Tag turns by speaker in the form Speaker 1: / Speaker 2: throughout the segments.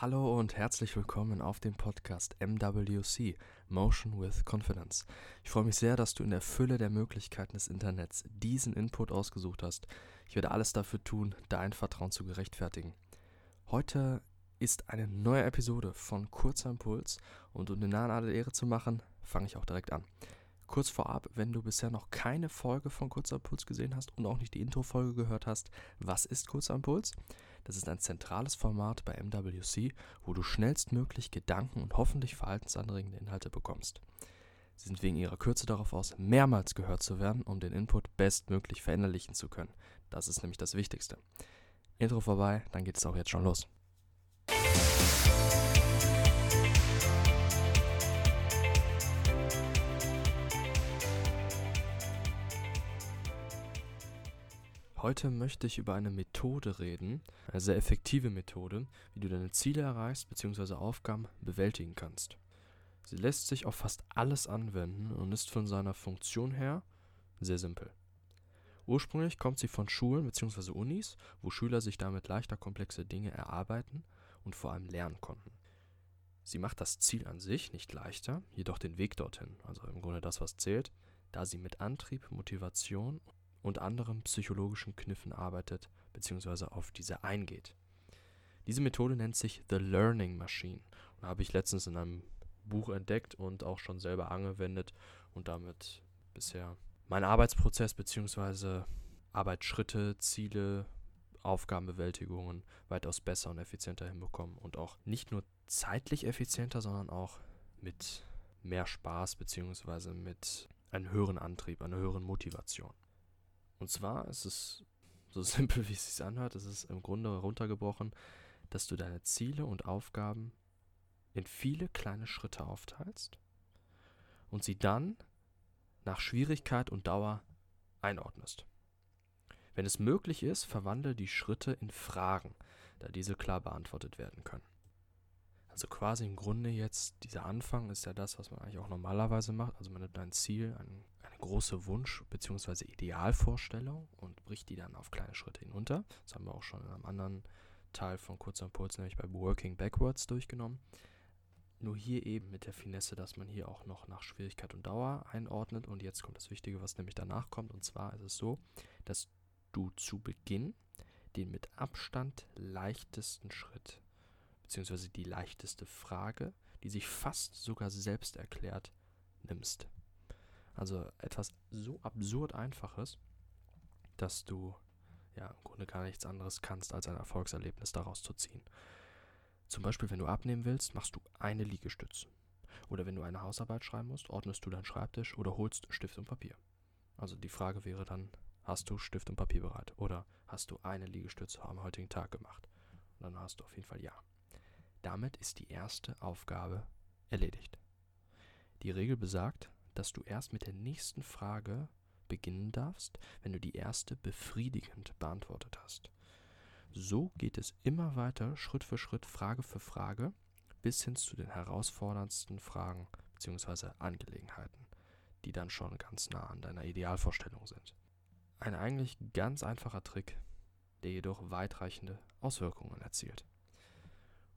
Speaker 1: Hallo und herzlich willkommen auf dem Podcast MWC Motion with Confidence. Ich freue mich sehr, dass du in der Fülle der Möglichkeiten des Internets diesen Input ausgesucht hast. Ich werde alles dafür tun, dein Vertrauen zu gerechtfertigen. Heute ist eine neue Episode von Kurzer Impuls und um den Nahen alle Ehre zu machen, fange ich auch direkt an. Kurz vorab, wenn du bisher noch keine Folge von Kurzer Impuls gesehen hast und auch nicht die Intro-Folge gehört hast, was ist Kurzer Impuls? Das ist ein zentrales Format bei MWC, wo du schnellstmöglich Gedanken und hoffentlich verhaltensanregende Inhalte bekommst. Sie sind wegen ihrer Kürze darauf aus, mehrmals gehört zu werden, um den Input bestmöglich verinnerlichen zu können. Das ist nämlich das Wichtigste. Intro vorbei, dann geht es auch jetzt schon los. Heute möchte ich über eine Methode reden, eine sehr effektive Methode, wie du deine Ziele erreichst bzw. Aufgaben bewältigen kannst. Sie lässt sich auf fast alles anwenden und ist von seiner Funktion her sehr simpel. Ursprünglich kommt sie von Schulen bzw. Unis, wo Schüler sich damit leichter komplexe Dinge erarbeiten und vor allem lernen konnten. Sie macht das Ziel an sich nicht leichter, jedoch den Weg dorthin, also im Grunde das, was zählt, da sie mit Antrieb, Motivation und anderen psychologischen Kniffen arbeitet bzw. auf diese eingeht. Diese Methode nennt sich The Learning Machine und habe ich letztens in einem Buch entdeckt und auch schon selber angewendet und damit bisher meinen Arbeitsprozess bzw. Arbeitsschritte, Ziele, Aufgabenbewältigungen weitaus besser und effizienter hinbekommen und auch nicht nur zeitlich effizienter, sondern auch mit mehr Spaß bzw. mit einem höheren Antrieb, einer höheren Motivation. Und zwar ist es so simpel, wie es sich anhört, es ist im Grunde runtergebrochen, dass du deine Ziele und Aufgaben in viele kleine Schritte aufteilst und sie dann nach Schwierigkeit und Dauer einordnest. Wenn es möglich ist, verwandle die Schritte in Fragen, da diese klar beantwortet werden können. Also quasi im Grunde jetzt, dieser Anfang ist ja das, was man eigentlich auch normalerweise macht. Also man nimmt ein Ziel, ein große Wunsch- bzw. Idealvorstellung und bricht die dann auf kleine Schritte hinunter. Das haben wir auch schon in einem anderen Teil von Kurzer Impuls, nämlich bei Working Backwards, durchgenommen. Nur hier eben mit der Finesse, dass man hier auch noch nach Schwierigkeit und Dauer einordnet. Und jetzt kommt das Wichtige, was nämlich danach kommt. Und zwar ist es so, dass du zu Beginn den mit Abstand leichtesten Schritt, beziehungsweise die leichteste Frage, die sich fast sogar selbst erklärt, nimmst. Also etwas so absurd Einfaches, dass du ja im Grunde gar nichts anderes kannst, als ein Erfolgserlebnis daraus zu ziehen. Zum Beispiel, wenn du abnehmen willst, machst du eine Liegestütze. Oder wenn du eine Hausarbeit schreiben musst, ordnest du deinen Schreibtisch oder holst Stift und Papier. Also die Frage wäre dann, hast du Stift und Papier bereit? Oder hast du eine Liegestütze am heutigen Tag gemacht? Und dann hast du auf jeden Fall ja. Damit ist die erste Aufgabe erledigt. Die Regel besagt, dass du erst mit der nächsten Frage beginnen darfst, wenn du die erste befriedigend beantwortet hast. So geht es immer weiter, Schritt für Schritt, Frage für Frage, bis hin zu den herausforderndsten Fragen bzw. Angelegenheiten, die dann schon ganz nah an deiner Idealvorstellung sind. Ein eigentlich ganz einfacher Trick, der jedoch weitreichende Auswirkungen erzielt.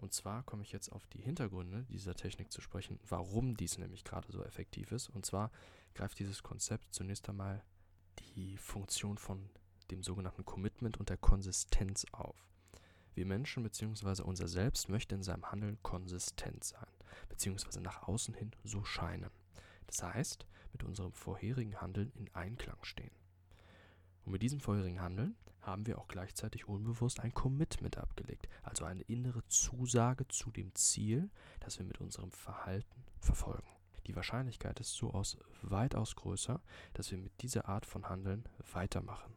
Speaker 1: Und zwar komme ich jetzt auf die Hintergründe dieser Technik zu sprechen, warum dies nämlich gerade so effektiv ist. Und zwar greift dieses Konzept zunächst einmal die Funktion von dem sogenannten Commitment und der Konsistenz auf. Wir Menschen bzw. unser Selbst möchte in seinem Handeln konsistent sein, bzw. nach außen hin so scheinen. Das heißt, mit unserem vorherigen Handeln in Einklang stehen. Und mit diesem vorherigen Handeln haben wir auch gleichzeitig unbewusst ein Commitment abgelegt, also eine innere Zusage zu dem Ziel, das wir mit unserem Verhalten verfolgen. Die Wahrscheinlichkeit ist so aus weitaus größer, dass wir mit dieser Art von Handeln weitermachen.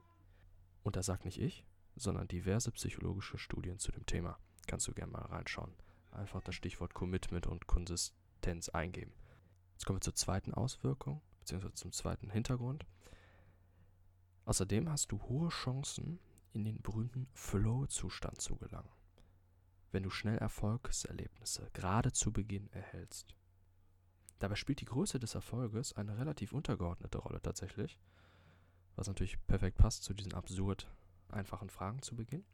Speaker 1: Und das sagt nicht ich, sondern diverse psychologische Studien zu dem Thema. Kannst du gerne mal reinschauen. Einfach das Stichwort Commitment und Konsistenz eingeben. Jetzt kommen wir zur zweiten Auswirkung, beziehungsweise zum zweiten Hintergrund. Außerdem hast du hohe Chancen, in den berühmten Flow-Zustand zu gelangen, wenn du schnell Erfolgserlebnisse gerade zu Beginn erhältst. Dabei spielt die Größe des Erfolges eine relativ untergeordnete Rolle tatsächlich, was natürlich perfekt passt zu diesen absurd einfachen Fragen zu Beginn.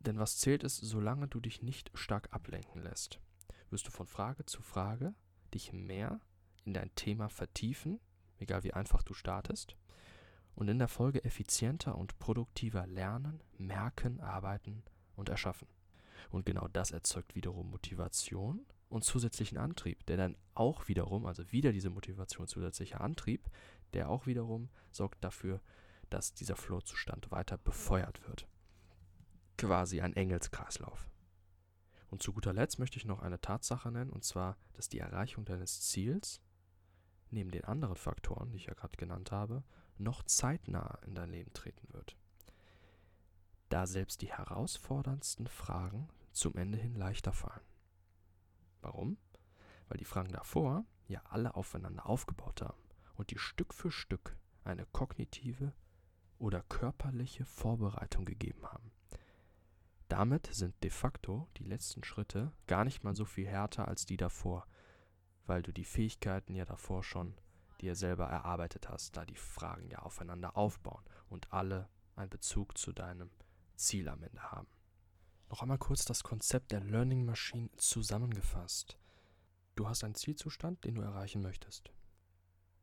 Speaker 1: Denn was zählt ist, solange du dich nicht stark ablenken lässt, wirst du von Frage zu Frage dich mehr in dein Thema vertiefen, egal wie einfach du startest, und in der Folge effizienter und produktiver lernen, merken, arbeiten und erschaffen. Und genau das erzeugt wiederum Motivation und zusätzlichen Antrieb, der dann auch wiederum, also wieder diese Motivation, zusätzlicher Antrieb, der auch wiederum sorgt dafür, dass dieser Flow-Zustand weiter befeuert wird. Quasi ein Engelskreislauf. Und zu guter Letzt möchte ich noch eine Tatsache nennen, und zwar, dass die Erreichung deines Ziels, neben den anderen Faktoren, die ich ja gerade genannt habe, noch zeitnah in dein Leben treten wird. Da selbst die herausforderndsten Fragen zum Ende hin leichter fallen. Warum? Weil die Fragen davor ja alle aufeinander aufgebaut haben und die Stück für Stück eine kognitive oder körperliche Vorbereitung gegeben haben. Damit sind de facto die letzten Schritte gar nicht mal so viel härter als die davor, weil du die Fähigkeiten ja davor schon dir selber erarbeitet hast, da die Fragen ja aufeinander aufbauen und alle einen Bezug zu deinem Ziel am Ende haben. Noch einmal kurz das Konzept der Learning Machine zusammengefasst. Du hast einen Zielzustand, den du erreichen möchtest.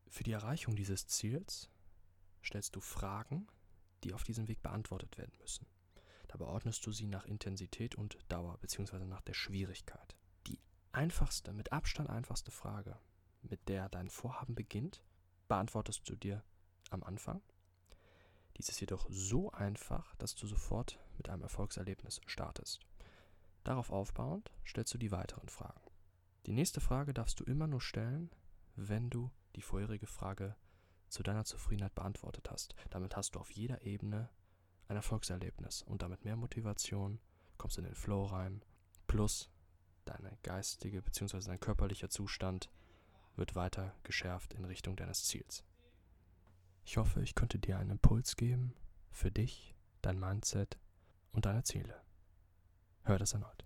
Speaker 1: Für die Erreichung dieses Ziels stellst du Fragen, die auf diesem Weg beantwortet werden müssen. Dabei ordnest du sie nach Intensität und Dauer bzw. nach der Schwierigkeit. Die einfachste, mit Abstand einfachste Frage, mit der dein Vorhaben beginnt, beantwortest du dir am Anfang. Dies ist jedoch so einfach, dass du sofort mit einem Erfolgserlebnis startest. Darauf aufbauend stellst du die weiteren Fragen. Die nächste Frage darfst du immer nur stellen, wenn du die vorherige Frage zu deiner Zufriedenheit beantwortet hast. Damit hast du auf jeder Ebene ein Erfolgserlebnis und damit mehr Motivation, kommst in den Flow rein, plus deine geistige bzw. dein körperlicher Zustand wird weiter geschärft in Richtung deines Ziels. Ich hoffe, ich konnte dir einen Impuls geben für dich, dein Mindset und deine Ziele. Hör das erneut.